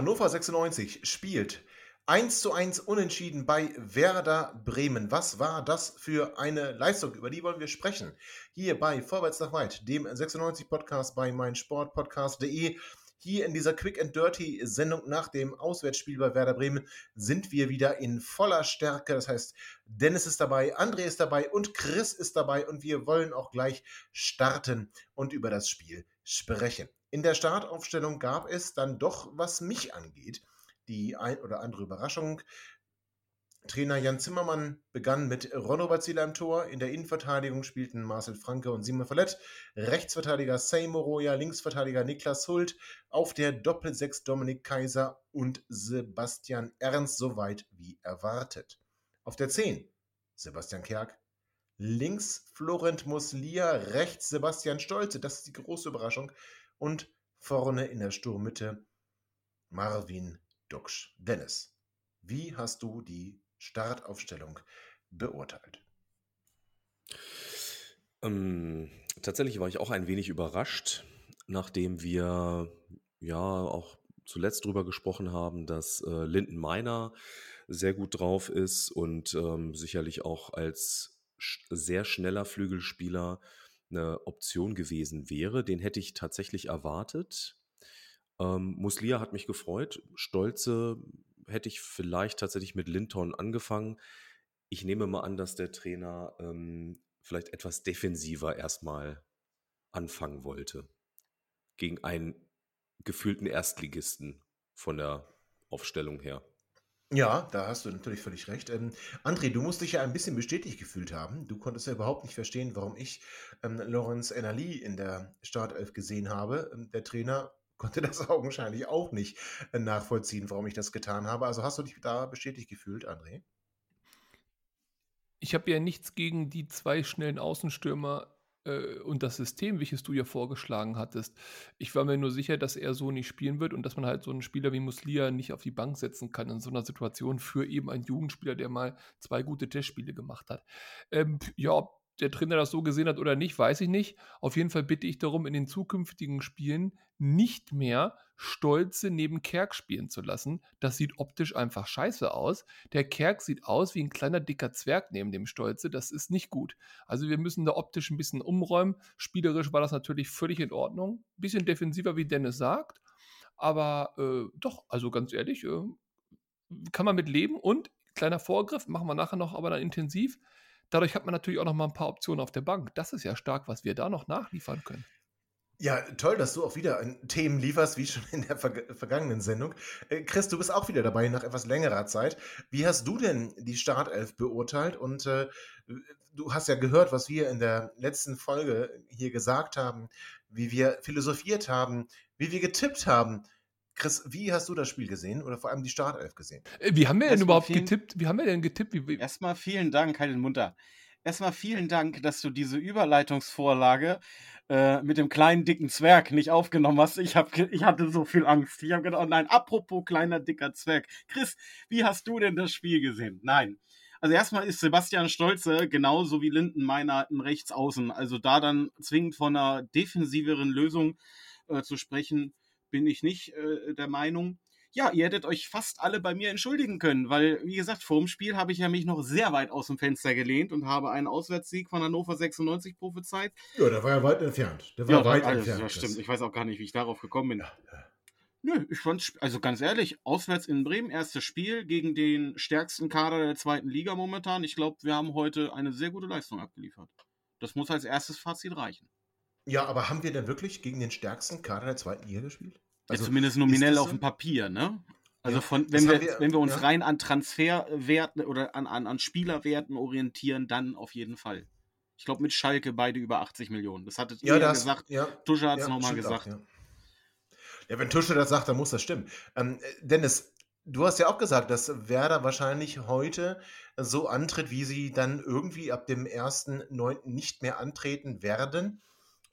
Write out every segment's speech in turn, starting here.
Hannover 96 spielt 1 zu 1 unentschieden bei Werder Bremen. Was war das für eine Leistung? Über die wollen wir sprechen. Hier bei Vorwärts nach Weit, dem 96 Podcast bei meinsportpodcast.de. Hier in dieser Quick and Dirty Sendung nach dem Auswärtsspiel bei Werder Bremen sind wir wieder in voller Stärke. Das heißt, Dennis ist dabei, André ist dabei und Chris ist dabei und wir wollen auch gleich starten und über das Spiel sprechen. In der Startaufstellung gab es dann doch, was mich angeht, die ein oder andere Überraschung. Trainer Jan Zimmermann begann mit Ronno Bazila im Tor. In der Innenverteidigung spielten Marcel Franke und Simon Fallett. Rechtsverteidiger Seymour Roya, Linksverteidiger Niklas Hult. Auf der Doppelsechs Dominik Kaiser und Sebastian Ernst, soweit wie erwartet. Auf der 10 Sebastian Kerk. Links Florent Muslia, rechts Sebastian Stolze. Das ist die große Überraschung und vorne in der Sturmmitte Marvin Duksch. Dennis, wie hast du die Startaufstellung beurteilt? Ähm, tatsächlich war ich auch ein wenig überrascht, nachdem wir ja auch zuletzt darüber gesprochen haben, dass äh, Linden Meiner sehr gut drauf ist und ähm, sicherlich auch als sch sehr schneller Flügelspieler eine Option gewesen wäre. Den hätte ich tatsächlich erwartet. Ähm, Muslia hat mich gefreut. Stolze hätte ich vielleicht tatsächlich mit Linton angefangen. Ich nehme mal an, dass der Trainer ähm, vielleicht etwas defensiver erstmal anfangen wollte. Gegen einen gefühlten Erstligisten von der Aufstellung her. Ja, da hast du natürlich völlig recht. Ähm, André, du musst dich ja ein bisschen bestätigt gefühlt haben. Du konntest ja überhaupt nicht verstehen, warum ich ähm, Lorenz Enali in der Startelf gesehen habe. Ähm, der Trainer konnte das augenscheinlich auch nicht äh, nachvollziehen, warum ich das getan habe. Also hast du dich da bestätigt gefühlt, André? Ich habe ja nichts gegen die zwei schnellen Außenstürmer äh, und das System, welches du ja vorgeschlagen hattest. Ich war mir nur sicher, dass er so nicht spielen wird und dass man halt so einen Spieler wie Muslia nicht auf die Bank setzen kann in so einer Situation für eben einen Jugendspieler, der mal zwei gute Testspiele gemacht hat. Ähm, ja, ob der Trainer das so gesehen hat oder nicht, weiß ich nicht. Auf jeden Fall bitte ich darum, in den zukünftigen Spielen nicht mehr Stolze neben Kerk spielen zu lassen. Das sieht optisch einfach scheiße aus. Der Kerk sieht aus wie ein kleiner dicker Zwerg neben dem Stolze. Das ist nicht gut. Also wir müssen da optisch ein bisschen umräumen. Spielerisch war das natürlich völlig in Ordnung. Bisschen defensiver, wie Dennis sagt. Aber äh, doch, also ganz ehrlich, äh, kann man mit leben. Und kleiner Vorgriff, machen wir nachher noch, aber dann intensiv. Dadurch hat man natürlich auch noch mal ein paar Optionen auf der Bank. Das ist ja stark, was wir da noch nachliefern können. Ja, toll, dass du auch wieder Themen lieferst, wie schon in der ver vergangenen Sendung. Äh, Chris, du bist auch wieder dabei nach etwas längerer Zeit. Wie hast du denn die Startelf beurteilt? Und äh, du hast ja gehört, was wir in der letzten Folge hier gesagt haben, wie wir philosophiert haben, wie wir getippt haben. Chris, wie hast du das Spiel gesehen oder vor allem die Startelf gesehen? Äh, wie haben wir denn überhaupt vielen, getippt? Wie haben wir denn getippt? Wie, wie? Erstmal vielen Dank, Heiden Munter. Erstmal vielen Dank, dass du diese Überleitungsvorlage äh, mit dem kleinen dicken Zwerg nicht aufgenommen hast. Ich, hab, ich hatte so viel Angst. Ich habe gedacht, oh nein, apropos kleiner dicker Zwerg. Chris, wie hast du denn das Spiel gesehen? Nein. Also erstmal ist Sebastian Stolze genauso wie Linden Meiner im Rechtsaußen. Also da dann zwingend von einer defensiveren Lösung äh, zu sprechen, bin ich nicht äh, der Meinung ja, ihr hättet euch fast alle bei mir entschuldigen können, weil, wie gesagt, vor dem Spiel habe ich ja mich noch sehr weit aus dem Fenster gelehnt und habe einen Auswärtssieg von Hannover 96 prophezeit. Ja, der war ja weit entfernt. Der war ja, weit also, entfernt. Ja, stimmt. Ich weiß auch gar nicht, wie ich darauf gekommen bin. Ja, ja. Nö, ich fand, also ganz ehrlich, auswärts in Bremen, erstes Spiel gegen den stärksten Kader der zweiten Liga momentan. Ich glaube, wir haben heute eine sehr gute Leistung abgeliefert. Das muss als erstes Fazit reichen. Ja, aber haben wir denn wirklich gegen den stärksten Kader der zweiten Liga gespielt? Also, ja, zumindest nominell auf dem Papier, ne? Also von, wenn, wir, wir, wenn wir uns ja. rein an Transferwerten oder an, an, an Spielerwerten orientieren, dann auf jeden Fall. Ich glaube, mit Schalke beide über 80 Millionen. Das hattet Ja, ihr das, gesagt. ja, Tusche hat es ja, nochmal stimmt auch, gesagt. ja. ja, wenn Tusche das sagt, dann muss das stimmen. Ähm, äh, Dennis, du hast ja auch gesagt, dass Werder wahrscheinlich heute so antritt, wie sie dann irgendwie ab dem 1.9. nicht mehr antreten werden.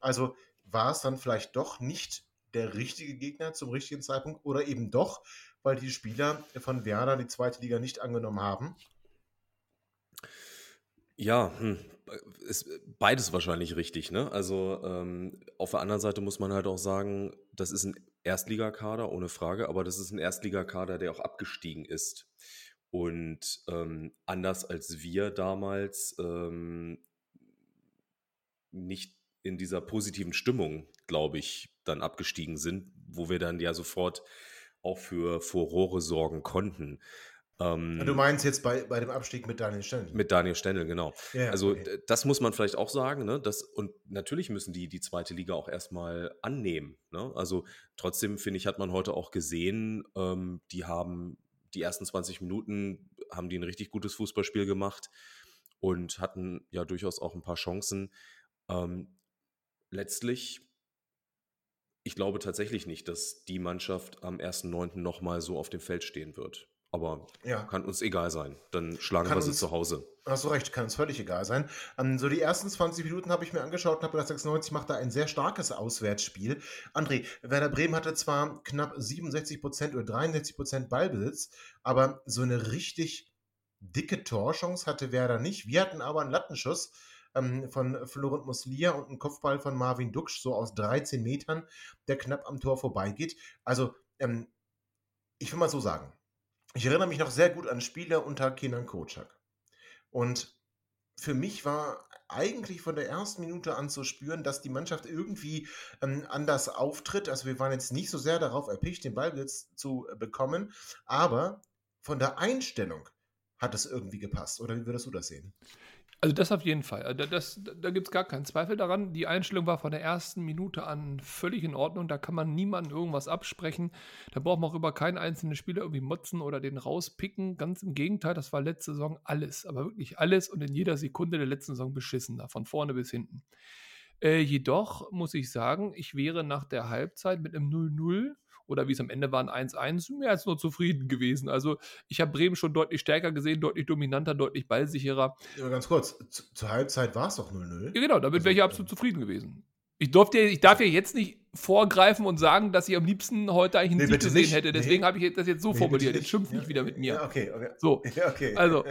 Also war es dann vielleicht doch nicht der richtige Gegner zum richtigen Zeitpunkt oder eben doch, weil die Spieler von Werder die zweite Liga nicht angenommen haben? Ja, hm, ist beides wahrscheinlich richtig, ne? Also ähm, auf der anderen Seite muss man halt auch sagen, das ist ein Erstligakader, ohne Frage, aber das ist ein Erstligakader, der auch abgestiegen ist. Und ähm, anders als wir damals ähm, nicht in dieser positiven Stimmung, glaube ich, dann abgestiegen sind, wo wir dann ja sofort auch für Furore sorgen konnten. Ähm, Du meinst jetzt bei, bei dem Abstieg mit Daniel Stendel? mit Daniel Stendel, genau. Ja, Also okay. das muss man vielleicht auch sagen, ne? Das, und natürlich müssen die die zweite Liga auch erstmal annehmen. Ne? Also trotzdem, finde ich, hat man heute auch gesehen, ähm, die haben die ersten 20 Minuten haben die ein richtig gutes Fußballspiel gemacht und hatten ja durchaus auch ein paar Chancen. Ähm, letztlich, ich glaube tatsächlich nicht, dass die Mannschaft am 1.9. nochmal so auf dem Feld stehen wird. Aber Ja. kann uns egal sein. Dann schlagen Kann wir sie uns- zu Hause. Hast du recht, kann uns völlig egal sein. Ähm, so die ersten 20 Minuten habe ich mir angeschaut und habe gedacht, 96 macht da ein sehr starkes Auswärtsspiel. André, Werder Bremen hatte zwar knapp 67% oder 63% Ballbesitz, aber so eine richtig dicke Torchance hatte Werder nicht. Wir hatten aber einen Lattenschuss ähm, von Florent Muslia und einen Kopfball von Marvin Duksch, so aus 13 Metern, der knapp am Tor vorbeigeht. Also, ähm, ich will mal so sagen, ich erinnere mich noch sehr gut an Spiele unter Kenan Kocak. Und für mich war eigentlich von der ersten Minute an zu spüren, dass die Mannschaft irgendwie ähm, anders auftritt. Also wir waren jetzt nicht so sehr darauf erpicht, den Ballbesitz zu äh, bekommen, aber von der Einstellung hat es irgendwie gepasst. Oder wie würdest du das sehen? Also das auf jeden Fall. Also Das, da gibt es gar keinen Zweifel daran. Die Einstellung war von der ersten Minute an völlig in Ordnung. Da kann man niemandem irgendwas absprechen. Da braucht man auch über keinen einzelnen Spieler irgendwie motzen oder den rauspicken. Ganz im Gegenteil, das war letzte Saison alles. Aber wirklich alles und in jeder Sekunde der letzten Saison beschissen. Da von vorne bis hinten. Äh, jedoch muss ich sagen, ich wäre nach der Halbzeit mit einem 0-0 oder wie es am Ende war, ein 1-1, mehr als nur zufrieden gewesen. Also ich habe Bremen schon deutlich stärker gesehen, deutlich dominanter, deutlich ballsicherer. Ja, ganz kurz, zu, zur Halbzeit war es doch 0-0. Ja, genau, damit Also, wäre ich ja. absolut zufrieden gewesen. Ich, durfte, ich darf ja jetzt nicht vorgreifen und sagen, dass ich am liebsten heute eigentlich einen Nee, Sieg gesehen nicht. hätte. Deswegen Nee. habe ich das jetzt so Nee, formuliert. Jetzt schimpf Ja, nicht wieder mit mir. Ja, okay, okay. So, Ja, okay. also,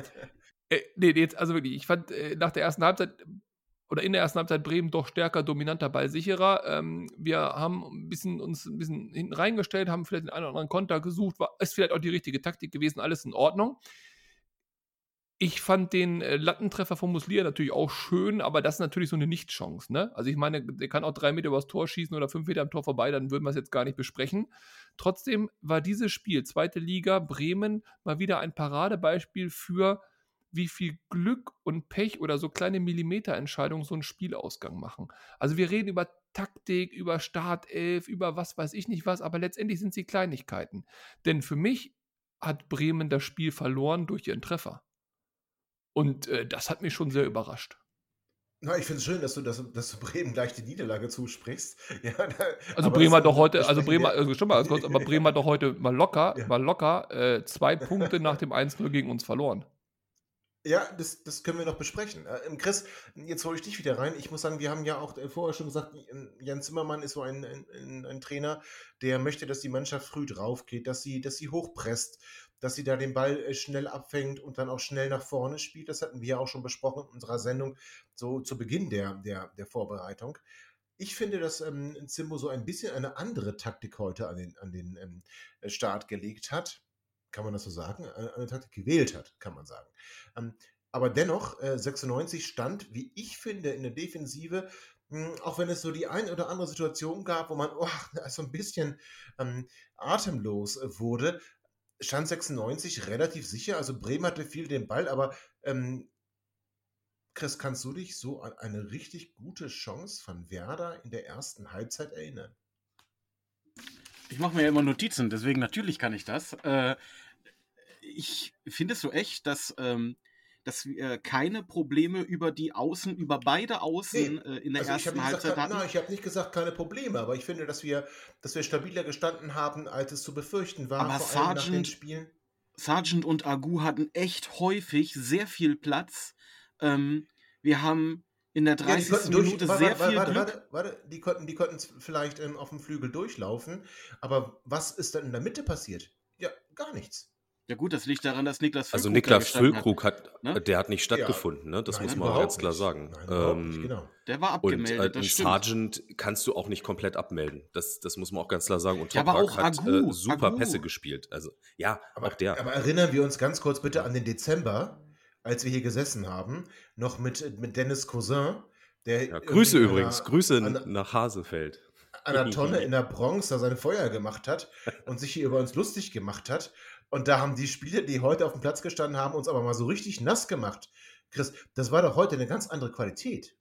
äh, nee, jetzt, also wirklich, ich fand äh, nach der ersten Halbzeit oder in der ersten Halbzeit Bremen doch stärker, dominanter, ballsicherer. Ähm, wir haben ein bisschen, uns ein bisschen hinten reingestellt, haben vielleicht den einen oder anderen Konter gesucht, war, ist vielleicht auch die richtige Taktik gewesen, alles in Ordnung. Ich fand den äh, Lattentreffer von Muslia natürlich auch schön, aber das ist natürlich so eine Nichtchance. Ne? Also ich meine, der kann auch drei Meter übers Tor schießen oder fünf Meter am Tor vorbei, dann würden wir es jetzt gar nicht besprechen. Trotzdem war dieses Spiel, zweite Liga, Bremen, mal wieder ein Paradebeispiel für, wie viel Glück und Pech oder so kleine Millimeterentscheidungen so einen Spielausgang machen. Also wir reden über Taktik, über Startelf, über was weiß ich nicht was, aber letztendlich sind sie Kleinigkeiten. Denn für mich hat Bremen das Spiel verloren durch ihren Treffer. Und äh, das hat mich schon sehr überrascht. Na, ich finde es schön, dass du, dass, dass du Bremen gleich die Niederlage zusprichst. Ja, da, Also Bremen hat doch heute, also Bremen, also stimmt mal ganz kurz, aber Bremen hat doch heute mal locker, Ja. mal locker äh, zwei Punkte nach dem 1-0 gegen uns verloren. Ja, das, das können wir noch besprechen. Äh, ähm, Chris, jetzt hole ich dich wieder rein. Ich muss sagen, wir haben ja auch äh, vorher schon gesagt, Jan Zimmermann ist so ein, ein, ein, Trainer, der möchte, dass die Mannschaft früh drauf geht, dass sie, dass sie hochpresst, dass sie da den Ball äh, schnell abfängt und dann auch schnell nach vorne spielt. Das hatten wir ja auch schon besprochen in unserer Sendung, so zu Beginn der, der, der Vorbereitung. Ich finde, dass ähm, Zimbo so ein bisschen eine andere Taktik heute an den, an den ähm, Start gelegt hat. Kann man das so sagen? Eine, Taktik gewählt hat, kann man sagen. Ähm, aber dennoch, äh, 96 stand, wie ich finde, in der Defensive, mh, auch wenn es so die ein oder andere Situation gab, wo man oh, so ein bisschen ähm, atemlos äh, wurde, stand 96 relativ sicher. Also Bremen hatte viel den Ball, aber ähm, Chris, kannst du dich so an eine richtig gute Chance von Werder in der ersten Halbzeit erinnern? Ich mache mir ja immer Notizen, deswegen natürlich kann ich das. Äh, ich finde es so echt, dass, ähm, dass wir keine Probleme über die Außen, über beide Außen Nee, äh, in der Also ersten gesagt, Halbzeit ke- hatten. nein, ich habe nicht gesagt, keine Probleme, aber ich finde, dass wir, dass wir stabiler gestanden haben, als es zu befürchten war, Aber vor allem nach den Spielen. Sargent und Agu hatten echt häufig sehr viel Platz. Ähm, wir haben in der Ja, die 30. konnten durch, Minute warte, sehr warte, viel warte, Glück. warte, warte, die konnten, die konnten vielleicht ähm, auf dem Flügel durchlaufen, aber was ist dann in der Mitte passiert? Ja, gar nichts. Ja gut, das liegt daran, dass Niklas Also Füllkrug da Niklas gestanden hat. Füllkrug hat, ne? der hat nicht stattgefunden, ne? Das Nein, muss man auch ganz klar nicht. sagen. Nein, überhaupt nicht, Ähm, genau. Der war Und abgemeldet, äh, das. Sargent kannst du auch nicht komplett abmelden. Das, das muss man auch ganz klar sagen. Und Ja, aber Toprak auch hat Agu, äh, super Agu. Pässe gespielt. Also ja, Aber, auch der. aber erinnern wir uns ganz kurz bitte an den Dezember, als wir hier gesessen haben, noch mit, mit Dennis Cousin, der ja, Grüße übrigens, einer- Grüße an- nach Hasefeld. an einer Tonne in der Bronx da sein Feuer gemacht hat und sich hier über uns lustig gemacht hat. Und da haben die Spieler, die heute auf dem Platz gestanden haben, uns aber mal so richtig nass gemacht. Chris, das war doch heute eine ganz andere Qualität.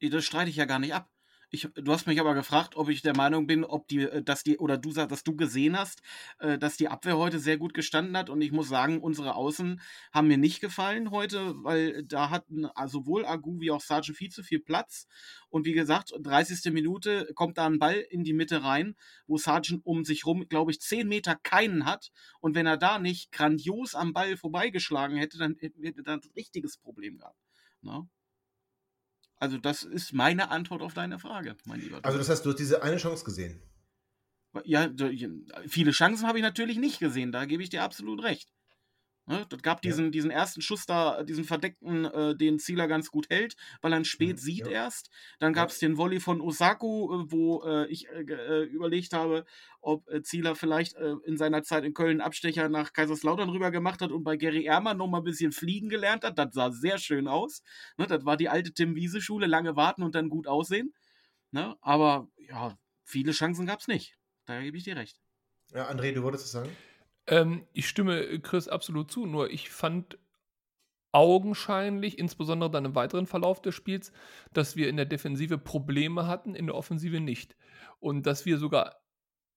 Das streite ich ja gar nicht ab. Ich, du hast mich aber gefragt, ob ich der Meinung bin, ob die, äh, dass die, oder du sagst, dass du gesehen hast, äh, dass die Abwehr heute sehr gut gestanden hat. Und ich muss sagen, unsere Außen haben mir nicht gefallen heute, weil da hatten äh, sowohl Agu wie auch Sargent viel zu viel Platz. Und wie gesagt, 30. Minute kommt da ein Ball in die Mitte rein, wo Sargent um sich rum, glaube ich, 10 Meter keinen hat. Und wenn er da nicht grandios am Ball vorbeigeschlagen hätte, dann hätten wir da ein richtiges Problem gehabt. Ne? Also das ist meine Antwort auf deine Frage, mein lieber. Also, das heißt, du hast diese eine Chance gesehen. ja, viele Chancen habe ich natürlich nicht gesehen, da gebe ich dir absolut recht. Ne, das gab Ja. diesen, diesen ersten Schuss da, diesen verdeckten, äh, den Zieler ganz gut hält, weil er ihn spät Mhm, sieht ja. erst. Dann Ja. gab es den Volley von Osako, äh, wo äh, ich äh, äh, überlegt habe, ob äh, Zieler vielleicht äh, in seiner Zeit in Köln Abstecher nach Kaiserslautern rüber gemacht hat und bei Gary Ehrmann noch mal ein bisschen fliegen gelernt hat. Das sah sehr schön aus. Ne, das war die alte Tim-Wiese-Schule, lange warten und dann gut aussehen. Ne, aber ja, viele Chancen gab es nicht. Da gebe ich dir recht. Ja, André, du wolltest es sagen? Ähm, ich stimme Chris absolut zu, nur ich fand augenscheinlich, insbesondere dann im weiteren Verlauf des Spiels, dass wir in der Defensive Probleme hatten, in der Offensive nicht. Und dass wir sogar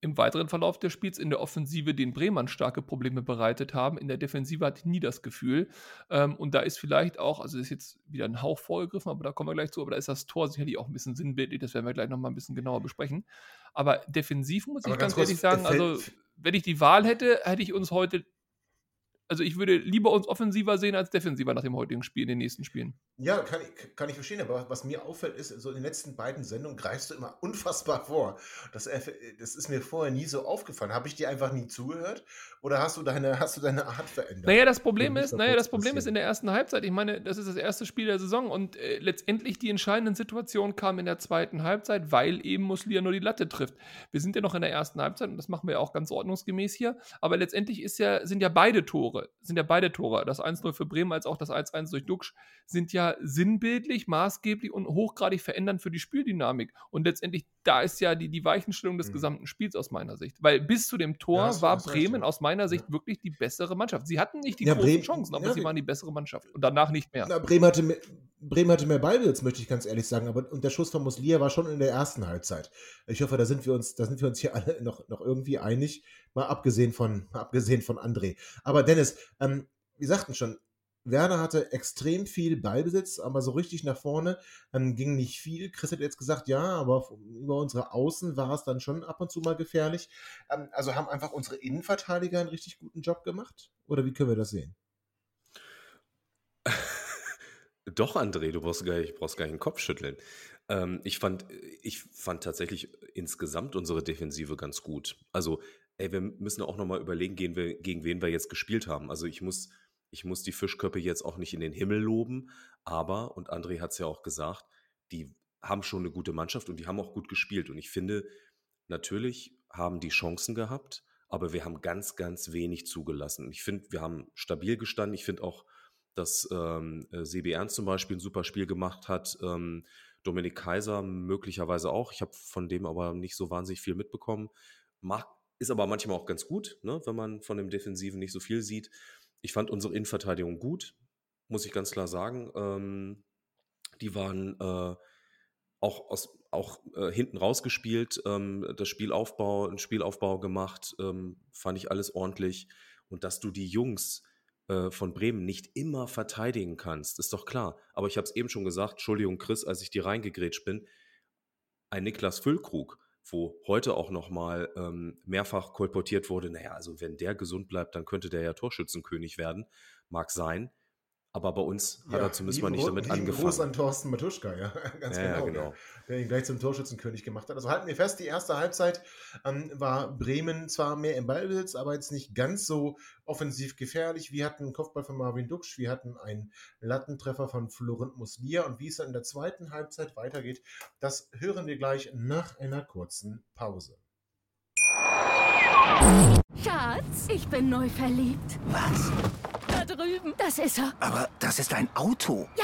im weiteren Verlauf des Spiels in der Offensive den Bremern starke Probleme bereitet haben. In der Defensive hatte ich nie das Gefühl. Ähm, und da ist vielleicht auch, also ist jetzt wieder ein Hauch vorgegriffen, aber da kommen wir gleich zu, aber da ist das Tor sicherlich auch ein bisschen sinnbildlich, das werden wir gleich nochmal ein bisschen genauer besprechen. Aber defensiv muss Aber ich ganz ganz, ehrlich sagen, also wenn ich die Wahl hätte, hätte ich uns heute, also ich würde lieber uns offensiver sehen als defensiver nach dem heutigen Spiel, in den nächsten Spielen. Ja, kann ich, kann ich verstehen, aber was mir auffällt, ist, so in den letzten beiden Sendungen greifst du immer unfassbar vor. Das, erf- das ist mir vorher nie so aufgefallen. Habe ich dir einfach nie zugehört oder hast du deine, hast du deine Art verändert? Naja, das Problem ist, naja, das Problem ist in der ersten Halbzeit, ich meine, das ist das erste Spiel der Saison und äh, letztendlich die entscheidenden Situationen kamen in der zweiten Halbzeit, weil eben Muslia nur die Latte trifft. Wir sind ja noch in der ersten Halbzeit und das machen wir ja auch ganz ordnungsgemäß hier, aber letztendlich ist ja, sind ja beide Tore, sind ja beide Tore, das 1-0 für Bremen als auch das 1-1 durch Duxch, sind ja sinnbildlich, maßgeblich und hochgradig verändernd für die Spieldynamik. Und letztendlich, da ist ja die, die Weichenstellung des Mhm. gesamten Spiels aus meiner Sicht. Weil bis zu dem Tor Ja, war Bremen ja. aus meiner Sicht Ja. wirklich die bessere Mannschaft. Sie hatten nicht die Ja, großen Bremen- Chancen, aber ja, sie waren die bessere Mannschaft. Und danach nicht mehr. Na, Bremen, hatte mehr, Bremen hatte mehr Ballbesitz, möchte ich ganz ehrlich sagen, aber und der Schuss von Muslia war schon in der ersten Halbzeit. Ich hoffe, da sind wir uns, da sind wir uns hier alle noch, noch irgendwie einig, mal abgesehen von, mal abgesehen von André. Aber Dennis, ähm, wir sagten schon, Werder hatte extrem viel Ballbesitz, aber so richtig nach vorne ähm, ging nicht viel. Chris hat jetzt gesagt, ja, aber über unsere Außen war es dann schon ab und zu mal gefährlich. Ähm, also haben einfach unsere Innenverteidiger einen richtig guten Job gemacht? Oder wie können wir das sehen? Doch, André, du brauchst gar nicht, brauchst gar nicht den Kopf schütteln. Ähm, ich, fand, ich fand tatsächlich insgesamt unsere Defensive ganz gut. Also, ey, wir müssen auch nochmal überlegen, gegen, wir, gegen wen wir jetzt gespielt haben. Also, ich muss, ich muss die Fischköppe jetzt auch nicht in den Himmel loben, aber, und André hat es ja auch gesagt, die haben schon eine gute Mannschaft und die haben auch gut gespielt. Und ich finde, natürlich haben die Chancen gehabt, aber wir haben ganz, ganz wenig zugelassen. Ich finde, wir haben stabil gestanden. Ich finde auch, dass ähm, äh, Sebi Ernst zum Beispiel ein super Spiel gemacht hat. Ähm, Dominik Kaiser möglicherweise auch. Ich habe von dem aber nicht so wahnsinnig viel mitbekommen. Macht, ist aber manchmal auch ganz gut, ne, wenn man von dem Defensiven nicht so viel sieht. Ich fand unsere Innenverteidigung gut, muss ich ganz klar sagen. Ähm, die waren äh, auch, aus, auch äh, hinten rausgespielt, ähm, das Spielaufbau, ein Spielaufbau gemacht, ähm, fand ich alles ordentlich. Und dass du die Jungs äh, von Bremen nicht immer verteidigen kannst, ist doch klar. Aber ich habe es eben schon gesagt, Entschuldigung, Chris, als ich dir reingegrätscht bin, ein Niklas Füllkrug, wo heute auch nochmal ähm, mehrfach kolportiert wurde, naja, also wenn der gesund bleibt, dann könnte der ja Torschützenkönig werden. Mag sein. Aber bei uns hat er zumindest mal nicht damit angefangen. Gruß an Thorsten Matuschka, ja, ganz Ja, ja, genau. genau. Ja, der ihn gleich zum Torschützenkönig gemacht hat. Also halten wir fest, die erste Halbzeit ähm, war Bremen zwar mehr im Ballbesitz, aber jetzt nicht ganz so offensiv gefährlich. Wir hatten einen Kopfball von Marvin Duksch, wir hatten einen Lattentreffer von Florent Muslia und wie es dann in der zweiten Halbzeit weitergeht, das hören wir gleich nach einer kurzen Pause. Schatz, ich bin neu verliebt. Was? Da drüben. Das ist er. Aber das ist ein Auto. Ja,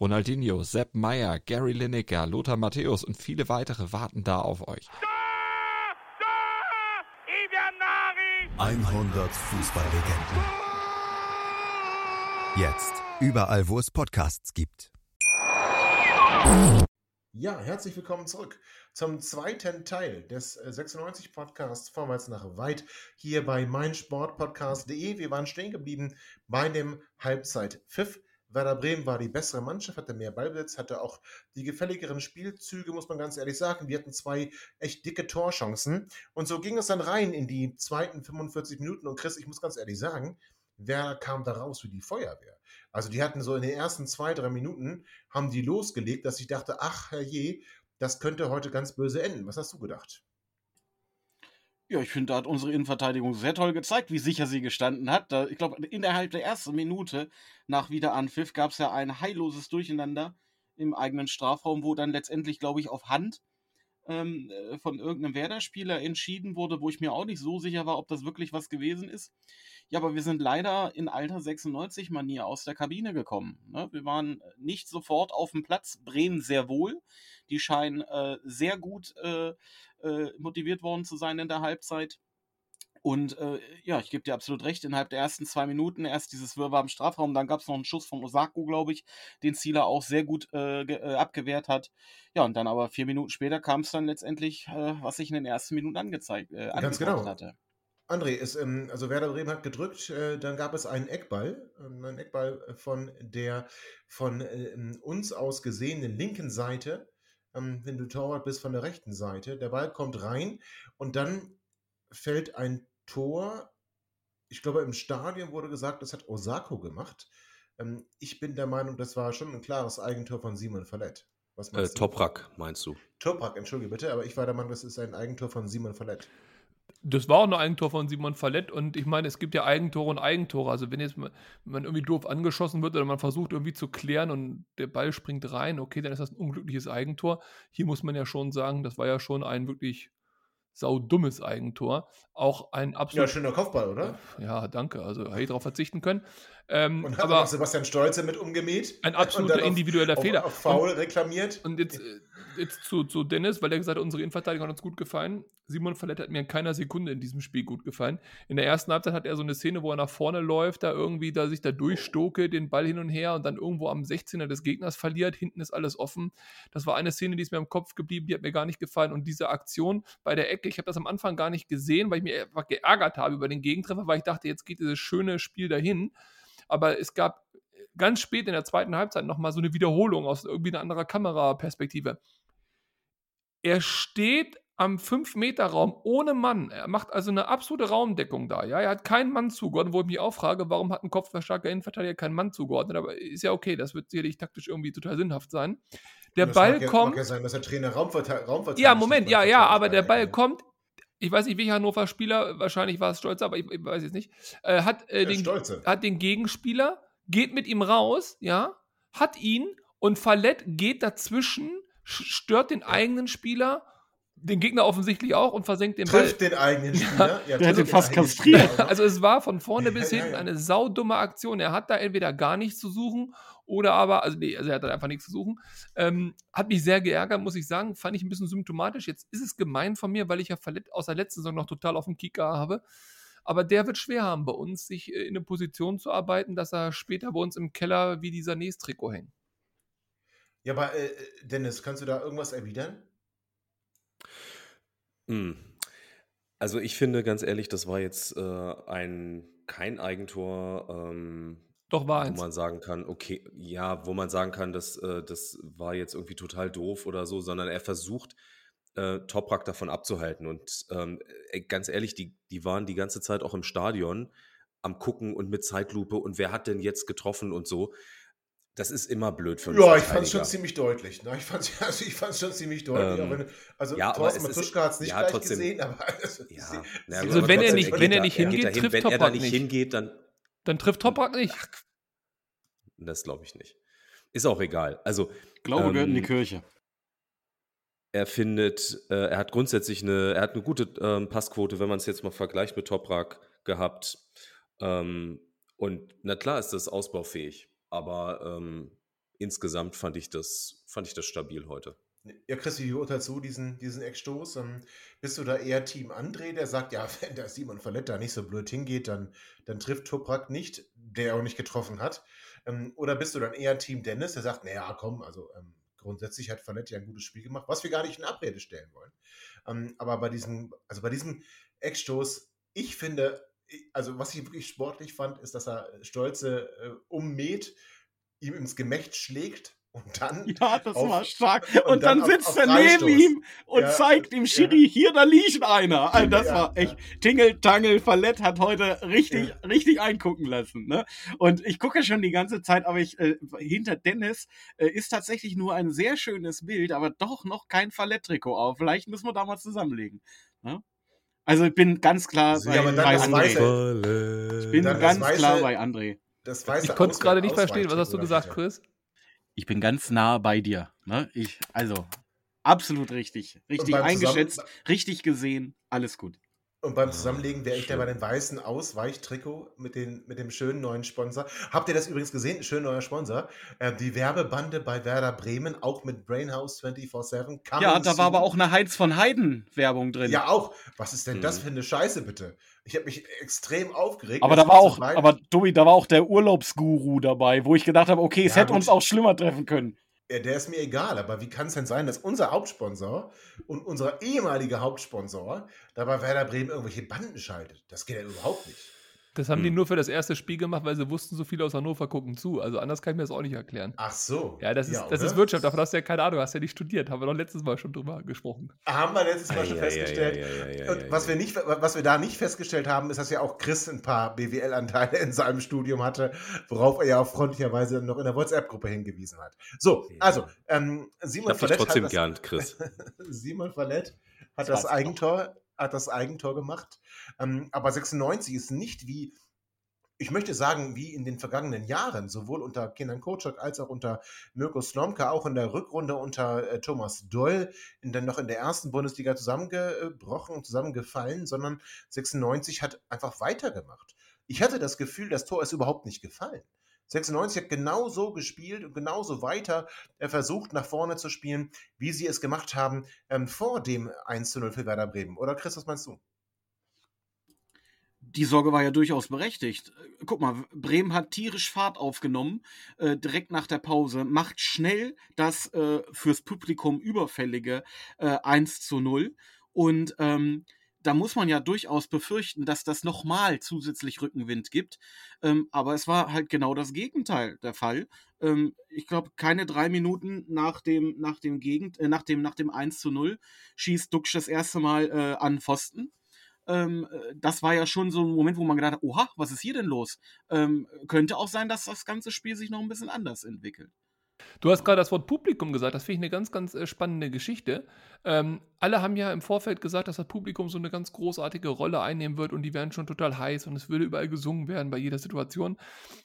Ronaldinho, Sepp Meyer, Gary Lineker, Lothar Matthäus und viele weitere warten da auf euch. 100 Fußballlegenden. Jetzt überall, wo es Podcasts gibt. Ja, herzlich willkommen zurück zum zweiten Teil des äh, 96 Podcasts Vorwärts nach weit hier bei meinsportpodcast.de. Wir waren stehen geblieben bei dem Halbzeitpfiff. Werder Bremen war die bessere Mannschaft, hatte mehr Ballbesitz, hatte auch die gefälligeren Spielzüge, muss man ganz ehrlich sagen. Wir hatten zwei echt dicke Torchancen. Und so ging es dann rein in die zweiten 45 Minuten. Und Chris, ich muss ganz ehrlich sagen, wer kam da raus wie die Feuerwehr? Also die hatten so in den ersten zwei, drei Minuten, haben die losgelegt, dass ich dachte, ach herrje, das könnte heute ganz böse enden. Was hast du gedacht? Ja, ich finde, da hat unsere Innenverteidigung sehr toll gezeigt, wie sicher sie gestanden hat. Da, ich glaube, innerhalb der ersten Minute nach Wiederanpfiff gab es ja ein heilloses Durcheinander im eigenen Strafraum, wo dann letztendlich, glaube ich, auf Hand ähm, äh, von irgendeinem Werder-Spieler entschieden wurde, wo ich mir auch nicht so sicher war, ob das wirklich was gewesen ist. Ja, aber wir sind leider in alter 96-Manier aus der Kabine gekommen. Ne? Wir waren nicht sofort auf dem Platz, Bremen sehr wohl. Die scheinen äh, sehr gut äh, äh, motiviert worden zu sein in der Halbzeit. Und äh, ja, ich gebe dir absolut recht, innerhalb der ersten zwei Minuten erst dieses Wirrwarr im Strafraum, dann gab es noch einen Schuss von Osako, glaube ich, den Zieler auch sehr gut äh, äh, abgewehrt hat. Ja, und dann aber vier Minuten später kam es dann letztendlich, äh, was ich in den ersten Minuten angezeigt äh, Ganz genau. hatte. André, ist, ähm, also Werder Bremen hat gedrückt, äh, dann gab es einen Eckball, ähm, einen Eckball von der von äh, uns aus gesehenen linken Seite, ähm, wenn du Torwart bist von der rechten Seite. Der Ball kommt rein und dann fällt ein Tor. Ich glaube, im Stadion wurde gesagt, das hat Osako gemacht. Ähm, ich bin der Meinung, das war schon ein klares Eigentor von Simon Fallett. Was Äh, meinst du? Toprak, meinst du? Toprak, entschuldige bitte, aber ich war der Meinung, das ist ein Eigentor von Simon Fallett. Das war auch ein Eigentor von Simon Fallett und ich meine, es gibt ja Eigentore und Eigentore. Also wenn jetzt wenn man irgendwie doof angeschossen wird oder man versucht irgendwie zu klären und der Ball springt rein, okay, dann ist das ein unglückliches Eigentor. Hier muss man ja schon sagen, das war ja schon ein wirklich saudummes Eigentor. Auch ein Ja, absolut. schöner Kopfball, oder? Ja, danke. Also hätte ich darauf verzichten können. Ähm, Und hat aber auch Sebastian Stolze mit umgemäht. Ein absoluter auf- individueller auf, Fehler. Auf Foul reklamiert. Und jetzt, äh, jetzt zu, zu Dennis, weil er gesagt hat, unsere Innenverteidigung hat uns gut gefallen. Simon Fallett hat mir in keiner Sekunde in diesem Spiel gut gefallen. In der ersten Halbzeit hat er so eine Szene, wo er nach vorne läuft, da irgendwie da sich da durchstoke, den Ball hin und her und dann irgendwo am 16er des Gegners verliert. Hinten ist alles offen. Das war eine Szene, die ist mir im Kopf geblieben, die hat mir gar nicht gefallen. Und diese Aktion bei der Ecke, ich habe das am Anfang gar nicht gesehen, weil ich mich einfach geärgert habe über den Gegentreffer, weil ich dachte, jetzt geht dieses schöne Spiel dahin. Aber es gab ganz spät in der zweiten Halbzeit nochmal so eine Wiederholung aus irgendwie einer anderen Kameraperspektive. Er steht am 5-Meter-Raum ohne Mann. Er macht also eine absolute Raumdeckung da. Ja? Er hat keinen Mann zugeordnet, wo ich mich auch frage, warum hat ein kopfverstarker Innenverteidiger keinen Mann zugeordnet? Aber ist ja okay, das wird sicherlich taktisch irgendwie total sinnhaft sein. Der Das Ball ja, kommt. Ja sein, dass der Trainer Raumverteidiger Raumverteidiger Ja, Moment, ja, ja, aber der Ball kommt. Ich weiß nicht, welcher Hannover Spieler, wahrscheinlich war es Stolz, aber ich, ich weiß jetzt nicht, äh, hat, äh, Ja, den, Stolze. hat den Gegenspieler, geht mit ihm raus, ja, hat ihn und Fallett geht dazwischen, sch- stört den eigenen Spieler den Gegner offensichtlich auch und versenkt den Ball. Trifft den eigenen Spieler. der trifft hätte den fast kastriert. Noch. Also es war von vorne bis Ja, ja, hinten ja. eine saudumme Aktion. Er hat da entweder gar nichts zu suchen oder aber, also nee, also er hat da einfach nichts zu suchen. Ähm, hat mich sehr geärgert, muss ich sagen. Fand ich ein bisschen symptomatisch. Jetzt ist es gemein von mir, weil ich ja aus der letzten Saison noch total auf dem Kicker habe. Aber der wird schwer haben bei uns, sich äh, in eine Position zu arbeiten, dass er später bei uns im Keller wie dieser Nächstrikot hängt. Ja, aber äh, Dennis, kannst du da irgendwas erwidern? Hm. Also ich finde ganz ehrlich, das war jetzt äh, ein kein Eigentor, ähm, Doch war wo eins. man sagen kann, okay, ja, wo man sagen kann, dass äh, das war jetzt irgendwie total doof oder so, sondern er versucht äh, Toprak davon abzuhalten. Und ähm, ganz ehrlich, die, die waren die ganze Zeit auch im Stadion am gucken und mit Zeitlupe und wer hat denn jetzt getroffen und so. Das ist immer blöd für einen Ja, ich fand es schon ziemlich deutlich. Ne? Ich fand es also ich fand's schon ziemlich deutlich. Ähm, wenn, also ja, aber Thorsten es ist- Matuschka hat es nicht ja, gleich trotzdem. gesehen, aber es ist- Ja, sie- gut, Also aber wenn er trotzdem, nicht- wenn er da- nicht geht hingeht, dahin. trifft Wenn er da nicht. hingeht, dann Dann trifft Toprak nicht. das glaube ich nicht. Ist auch egal. Also Glaube gehört in die Ähm, Kirche. er findet, äh, er hat grundsätzlich eine, er hat eine gute ähm, Passquote, wenn man es jetzt mal vergleicht mit Toprak gehabt. Ähm, und na klar ist das ausbaufähig, aber ähm, insgesamt fand ich das, fand ich das stabil heute. Ja, Christi, wie urteilst du diesen, diesen Eckstoß? Ähm, bist du da eher Team André, der sagt, ja, wenn der Simon Verlet da nicht so blöd hingeht, dann, dann trifft Toprak nicht, der auch nicht getroffen hat. Ähm, oder bist du dann eher Team Dennis, der sagt, naja, komm, also ähm, grundsätzlich hat Verlet ja ein gutes Spiel gemacht, was wir gar nicht in Abrede stellen wollen. Ähm, aber bei diesem, also bei diesem Eckstoß, ich finde, also was ich wirklich sportlich fand, ist, dass er Stolze äh, ummäht, ihm ins Gemächt schlägt und dann Ja, das auf- war stark. und Und, dann dann, auf- sitzt auf er Freistoß. neben ihm und Ja, zeigt dem Schiri, hier, da liegt einer. Also das Ja, war ja. echt, Tingel, Tangel, Fallett hat heute richtig, Ja. richtig eingucken lassen. Ne? Und ich gucke schon die ganze Zeit, aber ich, äh, hinter Dennis äh, ist tatsächlich nur ein sehr schönes Bild, aber doch noch kein Fallett-Trikot auf. Vielleicht müssen wir da mal zusammenlegen. Ne? Also ich bin ganz klar Ja, bei das André. Weiße- Ich bin Dann das ganz weiße- klar bei André. Das weiße Ich konnte es gerade nicht verstehen. Was hast du gesagt. Chris? Ich bin ganz nah bei dir. Ne? Ich, also, absolut richtig. Richtig eingeschätzt, richtig gesehen, alles gut. Und beim Zusammenlegen wäre ich da bei dem weißen Ausweichtrikot mit, den, mit dem schönen neuen Sponsor. Habt ihr das übrigens gesehen? Schön neuer Sponsor. Äh, die Werbebande bei Werder Bremen, auch mit Brainhouse 24-7. Ja, da war aber auch eine Heinz von Heiden Werbung drin. Ja, auch. Was ist denn das Mhm. für eine Scheiße, bitte? Ich habe mich extrem aufgeregt. aber Das da war auch, aber Tobi, da war auch der Urlaubsguru dabei, wo ich gedacht habe, okay, es Ja, hätte gut. uns auch schlimmer treffen können. Ja, der ist mir egal, aber wie kann es denn sein, dass unser Hauptsponsor und unser ehemaliger Hauptsponsor da bei Werder Bremen irgendwelche Banden schaltet? Das geht ja überhaupt nicht. Das haben die Hm. nur für das erste Spiel gemacht, weil sie wussten, so viele aus Hannover gucken zu. Also anders kann ich mir das auch nicht erklären. Ach so. Ja, das ist, das oder? ist Wirtschaft, davon hast du ja keine Ahnung, hast ja nicht studiert, haben wir doch letztes Mal schon drüber gesprochen. Haben wir letztes Mal schon Ei, ei, ei, festgestellt. ei, Und was wir, nicht, was wir da nicht festgestellt haben, ist, dass ja auch Chris ein paar BWL-Anteile in seinem Studium hatte, worauf er ja auch freundlicherweise noch in der WhatsApp-Gruppe hingewiesen hat. So, Ja. also, ähm, Ich Simon hab dich Verlet trotzdem hat das, gern, Chris. Simon Verlet hat Das das ich Eigentor, hat das Eigentor gemacht. Ähm, aber 96 ist nicht wie, ich möchte sagen, wie in den vergangenen Jahren, sowohl unter Kenan Kocak als auch unter Mirko Slomka, auch in der Rückrunde unter äh, Thomas Doll, in der, noch in der ersten Bundesliga zusammengebrochen, zusammengefallen, sondern 96 hat einfach weitergemacht. Ich hatte das Gefühl, das Tor ist überhaupt nicht gefallen. 96 hat genauso gespielt und genauso weiter äh, versucht, nach vorne zu spielen, wie sie es gemacht haben ähm, vor dem 1 zu 0 für Werder Bremen. Oder Chris, was meinst du? Die Sorge war ja durchaus berechtigt. Äh, Guck mal, Bremen hat tierisch Fahrt aufgenommen, äh, direkt nach der Pause, macht schnell das äh, fürs Publikum überfällige äh, 1 zu 0. Und ähm, da muss man ja durchaus befürchten, dass das nochmal zusätzlich Rückenwind gibt. Ähm, aber es war halt genau das Gegenteil der Fall. Ähm, ich glaube, keine drei Minuten nach dem, nach dem, Gegend, äh, nach dem, nach dem 1 zu 0 schießt Duxch das erste Mal äh, an Pfosten. Ähm, äh, das war ja schon so ein Moment, wo man gedacht hat, oha, was ist hier denn los? Ähm, könnte auch sein, dass das ganze Spiel sich noch ein bisschen anders entwickelt. Du hast gerade das Wort Publikum gesagt, das finde ich eine ganz, ganz äh, spannende Geschichte. Ähm, alle haben ja im Vorfeld gesagt, dass das Publikum so eine ganz großartige Rolle einnehmen wird und die werden schon total heiß und es würde überall gesungen werden bei jeder Situation.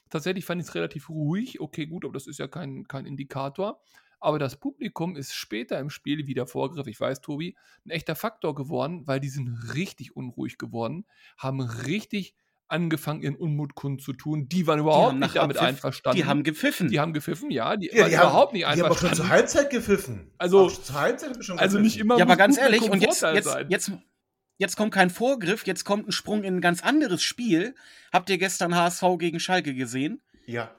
Tatsächlich fand ich es relativ ruhig. Okay, gut, aber das ist ja kein, kein Indikator. Aber das Publikum ist später im Spiel, wie der Vorgriff, ich weiß, Tobi, ein echter Faktor geworden, weil die sind richtig unruhig geworden, haben richtig angefangen, ihren Unmut kundzutun. Die waren überhaupt haben nicht damit Abpfiff- einverstanden. Die haben gepfiffen. Die haben gepfiffen, ja. Die Ja, waren die haben, überhaupt nicht die haben auch schon einverstanden. zur Halbzeit gepfiffen. Also- Auch zur Halbzeit schon also gepfiffen. nicht immer ja, aber ganz ehrlich, und jetzt, jetzt, jetzt, jetzt kommt kein Vorgriff, jetzt kommt ein Sprung in ein ganz anderes Spiel. Habt ihr gestern HSV gegen Schalke gesehen? Ja.